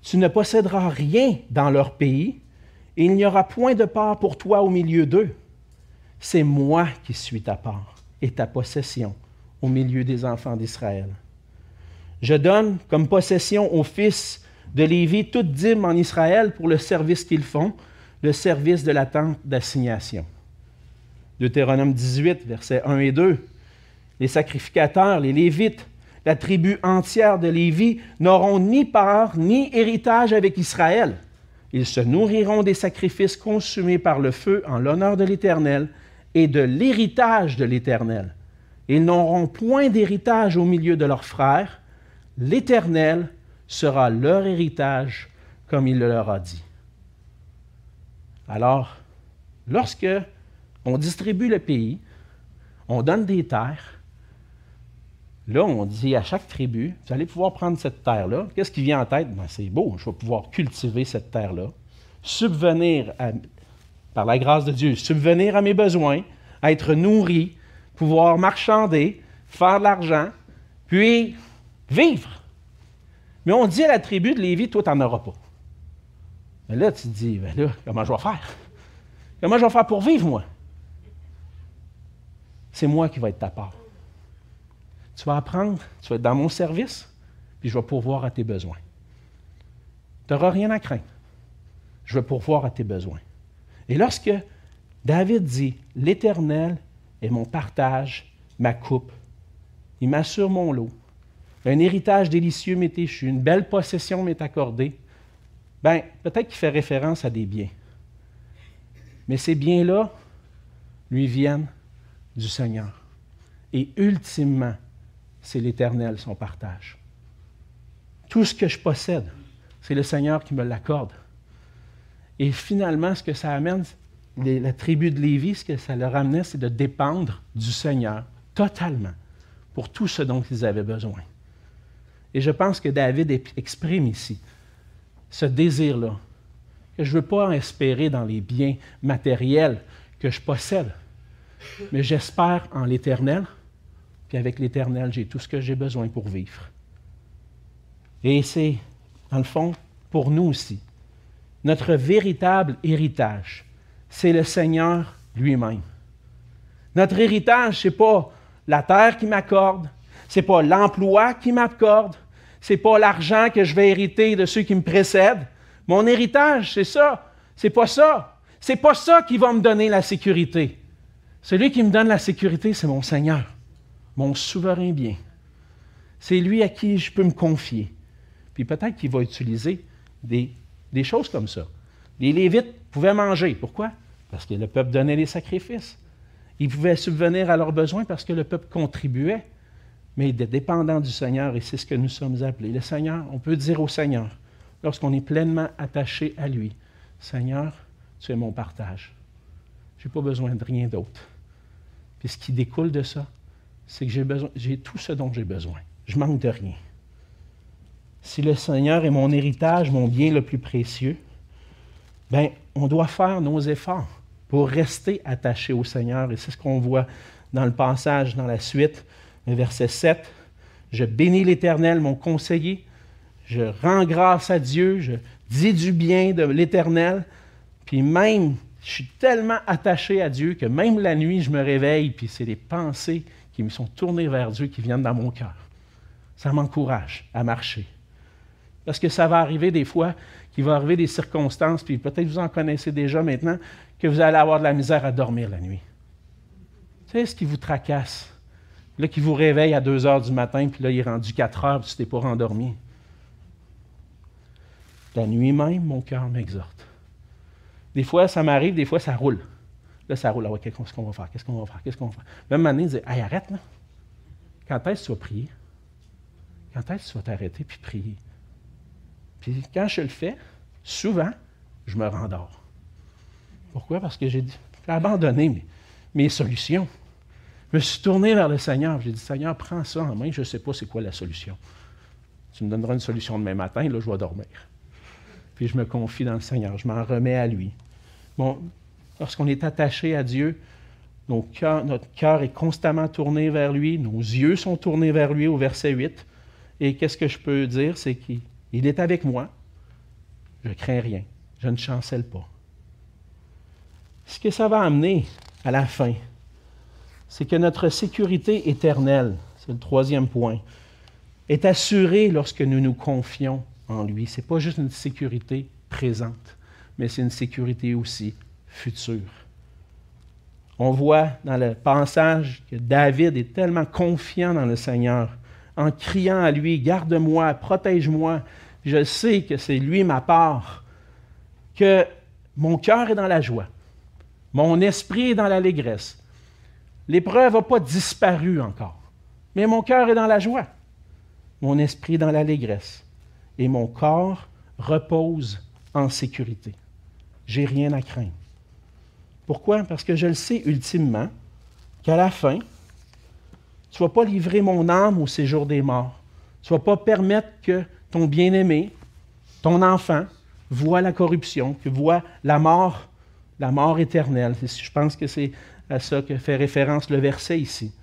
A: Tu ne posséderas rien dans leur pays, et il n'y aura point de part pour toi au milieu d'eux. C'est moi qui suis ta part et ta possession au milieu des enfants d'Israël. Je donne comme possession aux fils de Lévi toute dîme en Israël pour le service qu'ils font, le service de la tente d'assignation. Deutéronome 18, versets 1 et 2. Les sacrificateurs, les Lévites, la tribu entière de Lévi n'auront ni part ni héritage avec Israël. Ils se nourriront des sacrifices consumés par le feu en l'honneur de l'Éternel et de l'héritage de l'Éternel. Ils n'auront point d'héritage au milieu de leurs frères. L'Éternel sera leur héritage, comme il le leur a dit. Alors, lorsque on distribue le pays, on donne des terres, là, on dit à chaque tribu, vous allez pouvoir prendre cette terre-là. Qu'est-ce qui vient en tête? Ben, c'est beau, je vais pouvoir cultiver cette terre-là, subvenir, par la grâce de Dieu, subvenir à mes besoins, être nourri, pouvoir marchander, faire de l'argent, puis vivre. Mais on dit à la tribu de Lévi, toi, tu n'en auras pas. Mais là, tu te dis, ben là, comment je vais faire? Comment je vais faire pour vivre, moi? C'est moi qui vais être ta part. Tu vas apprendre, tu vas être dans mon service, puis je vais pourvoir à tes besoins. Tu n'auras rien à craindre. Je vais pourvoir à tes besoins. Et lorsque David dit, l'Éternel est mon partage, ma coupe, il m'assure mon lot, un héritage délicieux m'est échu, une belle possession m'est accordée, bien, peut-être qu'il fait référence à des biens. Mais ces biens-là lui viennent du Seigneur. Et ultimement, c'est l'Éternel, son partage. Tout ce que je possède, c'est le Seigneur qui me l'accorde. Et finalement, ce que ça amène, la tribu de Lévi, ce que ça leur amenait, c'est de dépendre du Seigneur totalement pour tout ce dont ils avaient besoin. Et je pense que David exprime ici ce désir-là, que je ne veux pas espérer dans les biens matériels que je possède, mais j'espère en l'Éternel, puis avec l'Éternel, j'ai tout ce que j'ai besoin pour vivre. Et c'est, dans le fond, pour nous aussi, notre véritable héritage, c'est le Seigneur lui-même. Notre héritage, ce n'est pas la terre qui m'accorde, ce n'est pas l'emploi qui m'accorde, ce n'est pas l'argent que je vais hériter de ceux qui me précèdent. Mon héritage, c'est ça. C'est pas ça. C'est pas ça qui va me donner la sécurité. Celui qui me donne la sécurité, c'est mon Seigneur, mon souverain bien. C'est lui à qui je peux me confier. Puis peut-être qu'il va utiliser des, des, choses comme ça. Les Lévites pouvaient manger. Pourquoi? Parce que le peuple donnait les sacrifices. Ils pouvaient subvenir à leurs besoins parce que le peuple contribuait. Mais il était dépendant du Seigneur et c'est ce que nous sommes appelés. Le Seigneur, on peut dire au Seigneur, lorsqu'on est pleinement attaché à lui, Seigneur, tu es mon partage. Je n'ai pas besoin de rien d'autre. Puis ce qui découle de ça, c'est que j'ai, j'ai tout ce dont j'ai besoin. Je manque de rien. Si le Seigneur est mon héritage, mon bien le plus précieux, ben, on doit faire nos efforts pour rester attaché au Seigneur. Et c'est ce qu'on voit dans le passage, dans la suite, verset 7. Je bénis l'Éternel, mon conseiller. Je rends grâce à Dieu. Je dis du bien de l'Éternel. Puis même je suis tellement attaché à Dieu que même la nuit, je me réveille, puis c'est les pensées qui me sont tournées vers Dieu qui viennent dans mon cœur. Ça m'encourage à marcher. Parce que ça va arriver des fois, qu'il va arriver des circonstances, puis peut-être vous en connaissez déjà maintenant, que vous allez avoir de la misère à dormir la nuit. Sais ce qui vous tracasse? Là, qui vous réveille à 2 heures du matin, puis là, il est rendu 4 heures, puis tu t'es pas rendormi. La nuit même, mon cœur m'exhorte. Des fois, ça m'arrive, des fois, ça roule. Là, ça roule. Ah qu'est-ce qu'on va faire? Qu'est-ce qu'on va faire? Qu'est-ce qu'on va faire? Même année, il dit Hey, arrête, là. Quand est-ce que tu vas prier? Quand est-ce que tu vas t'arrêter puis prier? Puis quand je le fais, souvent, je me rendors. Pourquoi? Parce que j'ai abandonné mes, solutions. Je me suis tourné vers le Seigneur. J'ai dit, Seigneur, prends ça en main. Je ne sais pas c'est quoi la solution. Tu me donneras une solution demain matin, là, je vais dormir. Puis je me confie dans le Seigneur. Je m'en remets à lui. Bon, lorsqu'on est attaché à Dieu, notre cœur est constamment tourné vers lui, nos yeux sont tournés vers lui au verset 8. Et qu'est-ce que je peux dire? C'est qu'il est avec moi. Je ne crains rien. Je ne chancelle pas. Ce que ça va amener à la fin, c'est que notre sécurité éternelle, c'est le troisième point, est assurée lorsque nous nous confions en lui. Ce n'est pas juste une sécurité présente, mais c'est une sécurité aussi future. On voit dans le passage que David est tellement confiant dans le Seigneur, en criant à lui, Garde-moi, protège-moi, je sais que c'est lui ma part, que mon cœur est dans la joie, mon esprit est dans l'allégresse. L'épreuve n'a pas disparu encore, mais mon cœur est dans la joie, mon esprit est dans l'allégresse, et mon corps repose en sécurité. J'ai rien à craindre. Pourquoi? Parce que je le sais ultimement qu'à la fin, tu ne vas pas livrer mon âme au séjour des morts. Tu ne vas pas permettre que ton bien-aimé, ton enfant, voit la corruption, que voit la mort, la mort éternelle. Je pense que c'est à ça que fait référence le verset ici.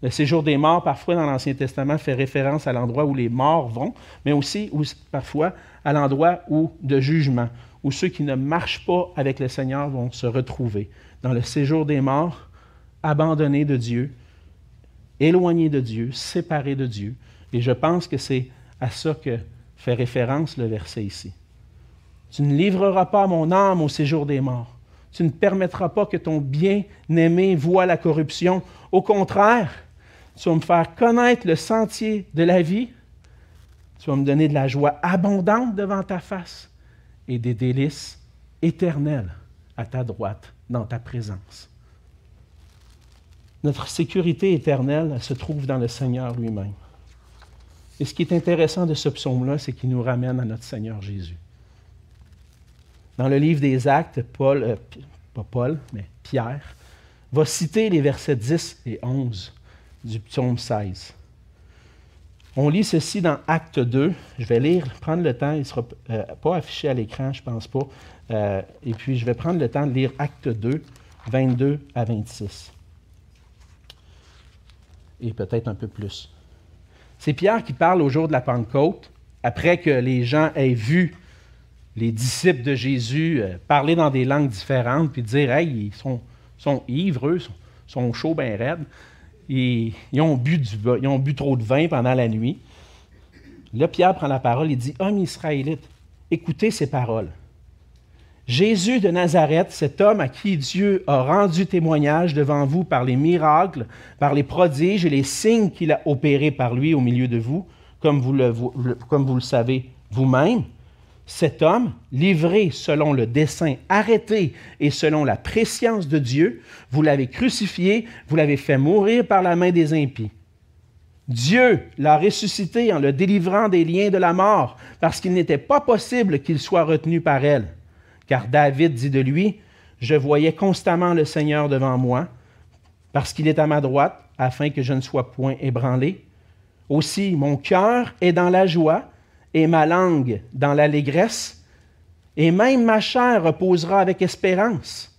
A: Le séjour des morts, parfois dans l'Ancien Testament, fait référence à l'endroit où les morts vont, mais aussi parfois à l'endroit où de jugement, où ceux qui ne marchent pas avec le Seigneur vont se retrouver dans le séjour des morts, abandonnés de Dieu, éloignés de Dieu, séparés de Dieu. Et je pense que c'est à ça que fait référence le verset ici. Tu ne livreras pas mon âme au séjour des morts. Tu ne permettras pas que ton bien-aimé voie la corruption. Au contraire, tu vas me faire connaître le sentier de la vie. Tu vas me donner de la joie abondante devant ta face et des délices éternelles à ta droite, dans ta présence. Notre sécurité éternelle elle se trouve dans le Seigneur lui-même. Et ce qui est intéressant de ce psaume-là, c'est qu'il nous ramène à notre Seigneur Jésus. Dans le livre des Actes, Paul, euh, pas Paul, mais Pierre, va citer les versets 10 et 11 du psaume 16. On lit ceci dans Acte 2. Je vais lire, prendre le temps, il ne sera euh, pas affiché à l'écran, je ne pense pas. Euh, et puis, je vais prendre le temps de lire Acte 2, 22 à 26. Et peut-être un peu plus. C'est Pierre qui parle au jour de la Pentecôte, après que les gens aient vu les disciples de Jésus euh, parler dans des langues différentes, puis dire Hey, ils sont, sont ivres, eux, sont, chauds, bien raides ils, ont bu du, ils ont bu trop de vin pendant la nuit. Là, Pierre prend la parole et dit Homme israélite, écoutez ces paroles. Jésus de Nazareth, cet homme à qui Dieu a rendu témoignage devant vous par les miracles, par les prodiges et les signes qu'il a opérés par lui au milieu de vous, comme vous le savez vous-même, cet homme, livré selon le dessein arrêté et selon la préscience de Dieu, vous l'avez crucifié, vous l'avez fait mourir par la main des impies. Dieu l'a ressuscité en le délivrant des liens de la mort, parce qu'il n'était pas possible qu'il soit retenu par elle. Car David dit de lui, Je voyais constamment le Seigneur devant moi, parce qu'il est à ma droite, afin que je ne sois point ébranlé. Aussi, mon cœur est dans la joie, et ma langue dans l'allégresse, et même ma chair reposera avec espérance.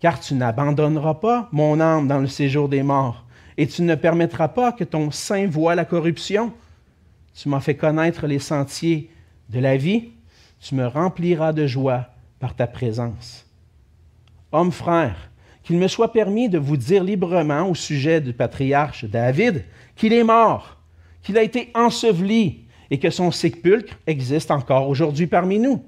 A: Car tu n'abandonneras pas mon âme dans le séjour des morts, et tu ne permettras pas que ton sein voie la corruption. Tu m'as fait connaître les sentiers de la vie, tu me rempliras de joie par ta présence. Homme frère, qu'il me soit permis de vous dire librement au sujet du patriarche David qu'il est mort, qu'il a été enseveli et que son sépulcre existe encore aujourd'hui parmi nous,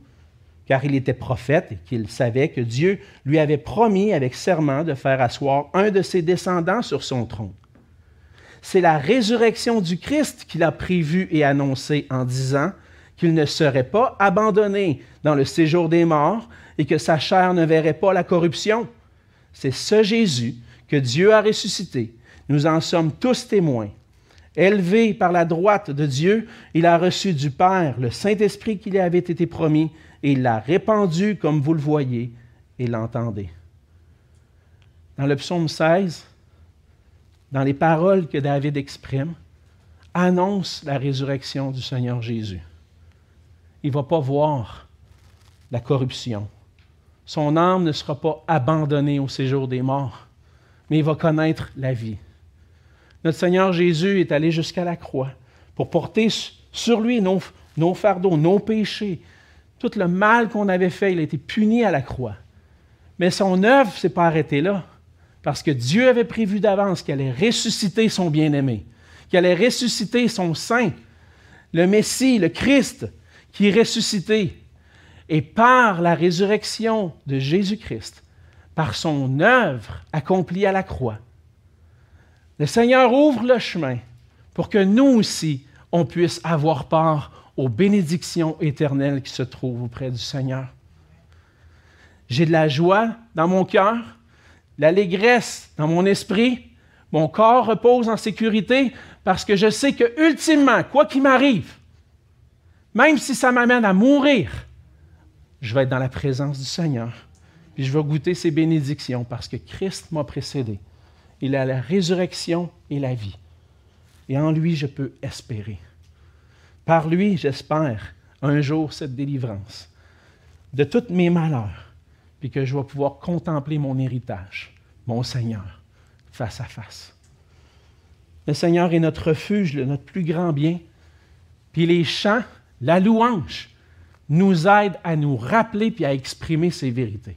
A: car il était prophète et qu'il savait que Dieu lui avait promis avec serment de faire asseoir un de ses descendants sur son trône. C'est la résurrection du Christ qu'il a prévue et annoncée en disant qu'il ne serait pas abandonné dans le séjour des morts et que sa chair ne verrait pas la corruption. C'est ce Jésus que Dieu a ressuscité. Nous en sommes tous témoins. Élevé par la droite de Dieu, il a reçu du Père le Saint-Esprit qui lui avait été promis et il l'a répandu comme vous le voyez et l'entendez. Dans le psaume 16, dans les paroles que David exprime, annonce la résurrection du Seigneur Jésus. Il ne va pas voir la corruption. Son âme ne sera pas abandonnée au séjour des morts, mais il va connaître la vie. Notre Seigneur Jésus est allé jusqu'à la croix pour porter sur lui nos, fardeaux, nos péchés. Tout le mal qu'on avait fait, il a été puni à la croix. Mais son œuvre ne s'est pas arrêtée là, parce que Dieu avait prévu d'avance qu'il allait ressusciter son bien-aimé, qu'il allait ressusciter son saint, le Messie, le Christ, qui est ressuscité. Et par la résurrection de Jésus-Christ, par son œuvre accomplie à la croix, le Seigneur ouvre le chemin pour que nous aussi, on puisse avoir part aux bénédictions éternelles qui se trouvent auprès du Seigneur. J'ai de la joie dans mon cœur, l'allégresse dans mon esprit, mon corps repose en sécurité parce que je sais que ultimement, quoi qu'il m'arrive, même si ça m'amène à mourir, je vais être dans la présence du Seigneur. Puis je vais goûter ses bénédictions parce que Christ m'a précédé. Il a la résurrection et la vie. Et en lui, je peux espérer. Par lui, j'espère un jour cette délivrance de tous mes malheurs, puis que je vais pouvoir contempler mon héritage, mon Seigneur, face à face. Le Seigneur est notre refuge, notre plus grand bien. Puis les chants, la louange, nous aident à nous rappeler puis à exprimer ces vérités.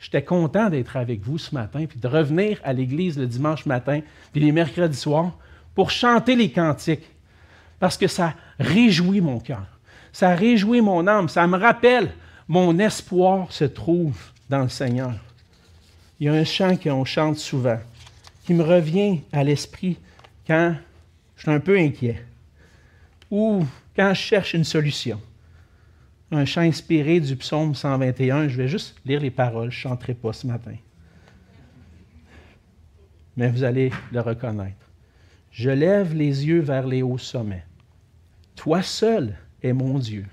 A: J'étais content d'être avec vous ce matin, puis de revenir à l'église le dimanche matin, puis les mercredis soirs, pour chanter les cantiques, parce que ça réjouit mon cœur, ça réjouit mon âme, ça me rappelle mon espoir se trouve dans le Seigneur. Il y a un chant qu'on chante souvent, qui me revient à l'esprit quand je suis un peu inquiet ou quand je cherche une solution. Un chant inspiré du psaume 121, je vais juste lire les paroles, je ne chanterai pas ce matin. Mais vous allez le reconnaître. Je lève les yeux vers les hauts sommets. Toi seul est mon Dieu.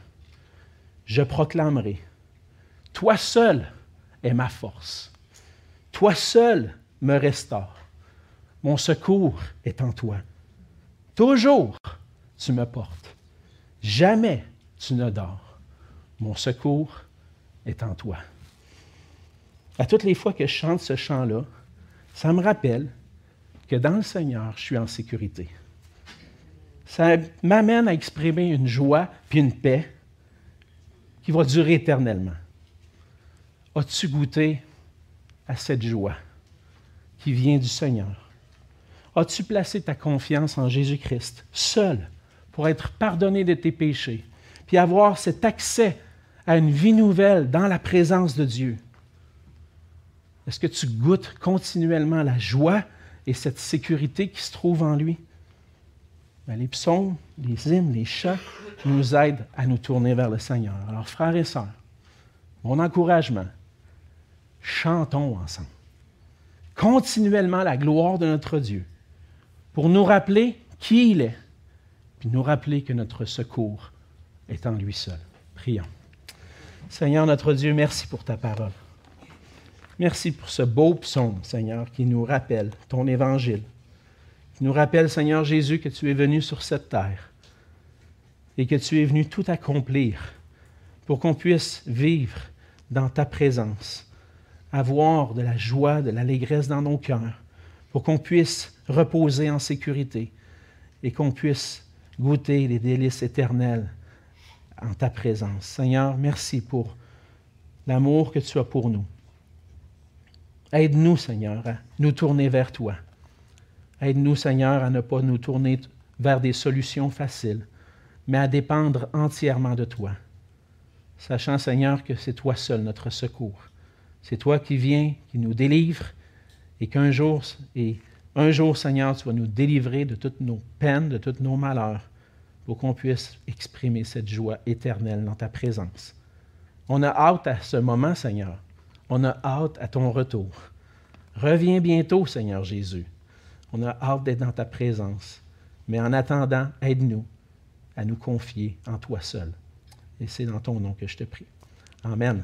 A: Je proclamerai. Toi seul est ma force. Toi seul me restaure. Mon secours est en toi. Toujours tu me portes. Jamais tu ne dors. Mon secours est en toi. À toutes les fois que je chante ce chant-là, ça me rappelle que dans le Seigneur, je suis en sécurité. Ça m'amène à exprimer une joie puis une paix qui va durer éternellement. As-tu goûté à cette joie qui vient du Seigneur? As-tu placé ta confiance en Jésus-Christ, seul, pour être pardonné de tes péchés, puis avoir cet accès à une vie nouvelle dans la présence de Dieu? Est-ce que tu goûtes continuellement la joie et cette sécurité qui se trouve en lui? Ben, les psaumes, les hymnes, les chants nous aident à nous tourner vers le Seigneur. Alors, frères et sœurs, mon encouragement, chantons ensemble. Continuellement la gloire de notre Dieu pour nous rappeler qui il est, puis nous rappeler que notre secours est en lui seul. Prions. Seigneur notre Dieu, merci pour ta parole. Merci pour ce beau psaume, Seigneur, qui nous rappelle ton évangile, qui nous rappelle, Seigneur Jésus, que tu es venu sur cette terre et que tu es venu tout accomplir pour qu'on puisse vivre dans ta présence, avoir de la joie, de l'allégresse dans nos cœurs, pour qu'on puisse reposer en sécurité et qu'on puisse goûter les délices éternels en ta présence. Seigneur, merci pour l'amour que tu as pour nous. Aide-nous, Seigneur, à nous tourner vers toi. Aide-nous, Seigneur, à ne pas nous tourner vers des solutions faciles, mais à dépendre entièrement de toi. Sachant, Seigneur, que c'est toi seul notre secours. C'est toi qui viens, qui nous délivre, et qu'un jour, et un jour, Seigneur, tu vas nous délivrer de toutes nos peines, de tous nos malheurs, pour qu'on puisse exprimer cette joie éternelle dans ta présence. On a hâte à ce moment, Seigneur, on a hâte à ton retour. Reviens bientôt, Seigneur Jésus. On a hâte d'être dans ta présence. Mais en attendant, aide-nous à nous confier en toi seul. Et c'est dans ton nom que je te prie. Amen.